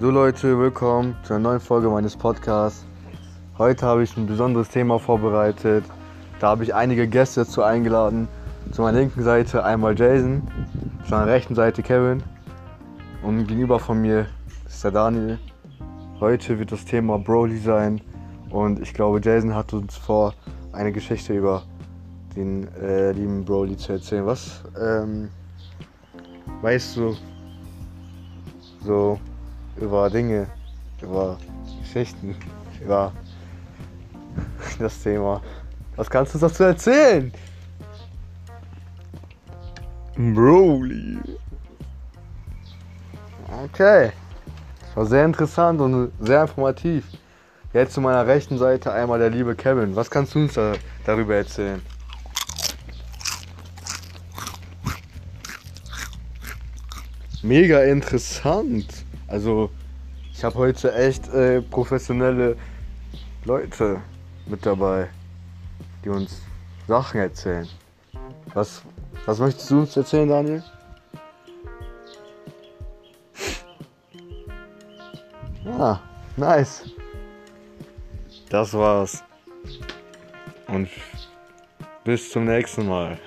So Leute, willkommen zu einer neuen Folge meines Podcasts. Heute habe ich ein besonderes Thema vorbereitet. Da habe ich einige Gäste dazu eingeladen. Zu meiner linken Seite einmal Jason, zu meiner rechten Seite Kevin und gegenüber von mir ist der Daniel. Heute wird das Thema Broly sein und ich glaube Jason hat uns vor, eine Geschichte über den äh, lieben Broly zu erzählen. Was ähm, weißt du so über Dinge, über Geschichten, über das Thema? Was kannst du dazu erzählen? Broly. Okay. Das war sehr interessant und sehr informativ. Jetzt zu meiner rechten Seite einmal der liebe Kevin. Was kannst du uns da, darüber erzählen? Mega interessant. Also, ich habe heute echt äh, professionelle Leute mit dabei, die uns Sachen erzählen. Was, was möchtest du uns erzählen, Daniel? Ah, nice. Das war's. Und bis zum nächsten Mal.